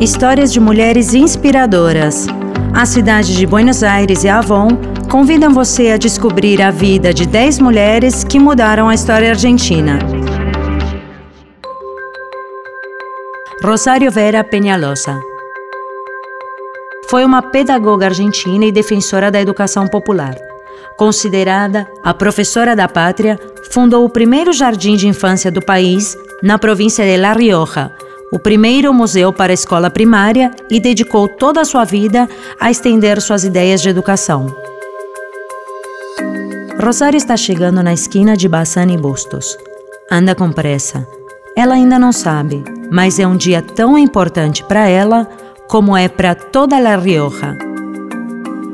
Histórias de mulheres inspiradoras. A cidade de Buenos Aires e Avon convidam você a descobrir a vida de 10 mulheres que mudaram a história argentina. Rosário Vera Peñalosa foi uma pedagoga argentina e defensora da educação popular. Considerada a professora da pátria, fundou o primeiro jardim de infância do país na província de La Rioja, o primeiro museu para a escola primária e dedicou toda a sua vida a estender suas ideias de educação. Rosário está chegando na esquina de Bassani Bustos. Anda com pressa. Ela ainda não sabe, mas é um dia tão importante para ela como é para toda La Rioja.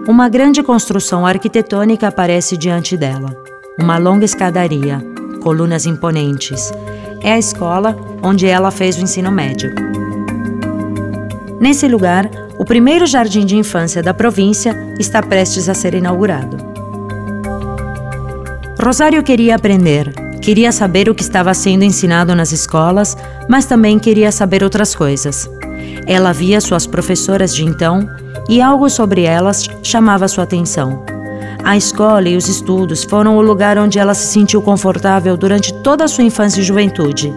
Uma grande construção arquitetônica aparece diante dela. Uma longa escadaria, colunas imponentes. É a escola onde ela fez o ensino médio. Nesse lugar, o primeiro jardim de infância da província está prestes a ser inaugurado. Rosário queria aprender, queria saber o que estava sendo ensinado nas escolas, mas também queria saber outras coisas. Ela via suas professoras de então e algo sobre elas chamava sua atenção. A escola e os estudos foram o lugar onde ela se sentiu confortável durante toda a sua infância e juventude.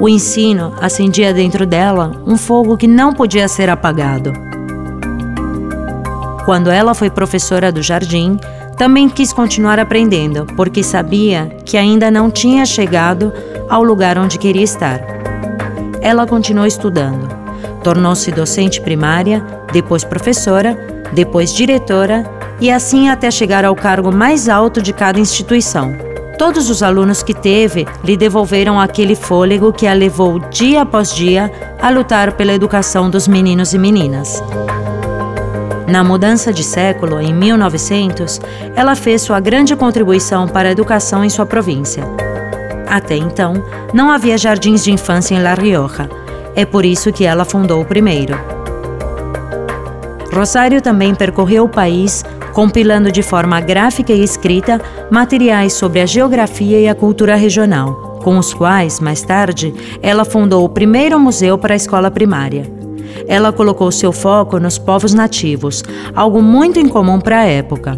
O ensino acendia dentro dela um fogo que não podia ser apagado. Quando ela foi professora do jardim, também quis continuar aprendendo, porque sabia que ainda não tinha chegado ao lugar onde queria estar. Ela continuou estudando. Tornou-se docente primária, depois professora, depois diretora e assim até chegar ao cargo mais alto de cada instituição. Todos os alunos que teve lhe devolveram aquele fôlego que a levou dia após dia a lutar pela educação dos meninos e meninas. Na mudança de século, em 1900, ela fez sua grande contribuição para a educação em sua província. Até então, não havia jardins de infância em La Rioja. É por isso que ela fundou o primeiro. Rosário também percorreu o país compilando de forma gráfica e escrita materiais sobre a geografia e a cultura regional, com os quais, mais tarde, ela fundou o primeiro museu para a escola primária. Ela colocou seu foco nos povos nativos, algo muito incomum para a época.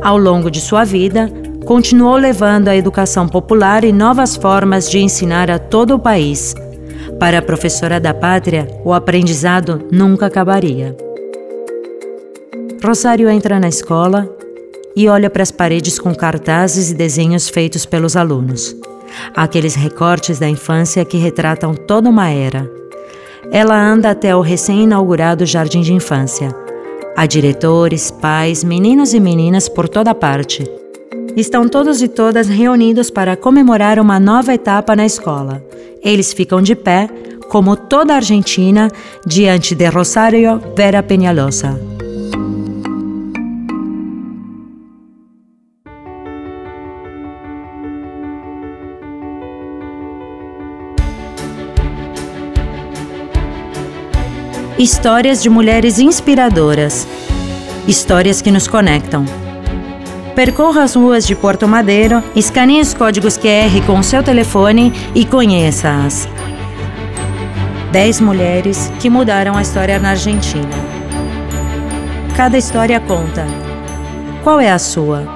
Ao longo de sua vida, continuou levando a educação popular e novas formas de ensinar a todo o país. Para a professora da pátria, o aprendizado nunca acabaria. Rosário entra na escola e olha para as paredes com cartazes e desenhos feitos pelos alunos. Aqueles recortes da infância que retratam toda uma era. Ela anda até o recém-inaugurado jardim de infância. Há diretores, pais, meninos e meninas por toda parte. Estão todos e todas reunidos para comemorar uma nova etapa na escola. Eles ficam de pé, como toda a Argentina, diante de Rosário Vera Peñalosa. Histórias de mulheres inspiradoras. Histórias que nos conectam. Percorra as ruas de Porto Madeiro, escaneie os códigos QR com o seu telefone e conheça-as. 10 mulheres que mudaram a história na Argentina. Cada história conta. Qual é a sua?